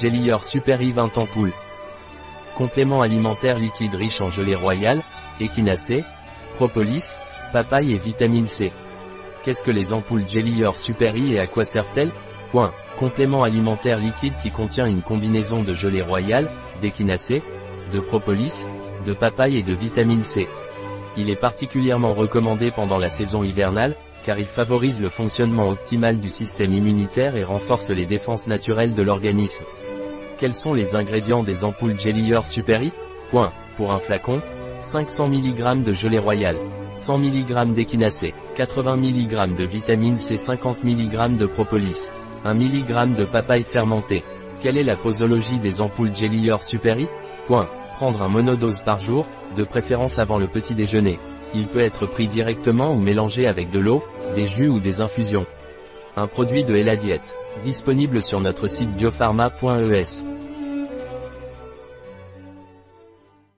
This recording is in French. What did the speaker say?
Jellier Super I 20 ampoules. Complément alimentaire liquide riche en gelée royale, échinacée, propolis, papaye et vitamine C. Qu'est-ce que les ampoules Jellier Super I et à quoi servent-elles? Point. Complément alimentaire liquide qui contient une combinaison de gelée royale, d'échinacée, de propolis, de papaye et de vitamine C. Il est particulièrement recommandé pendant la saison hivernale, car il favorise le fonctionnement optimal du système immunitaire et renforce les défenses naturelles de l'organisme. Quels sont les ingrédients des ampoules Jellier Superi Point. Pour un flacon, 500 mg de gelée royale, 100 mg d'échinacée, 80 mg de vitamine C, 50 mg de propolis, 1 mg de papaye fermentée. Quelle est la posologie des ampoules Jellier Superi Point. Prendre un monodose par jour, de préférence avant le petit déjeuner. Il peut être pris directement ou mélangé avec de l'eau, des jus ou des infusions. Un produit de Eladiette. Disponible sur notre site biopharma.es.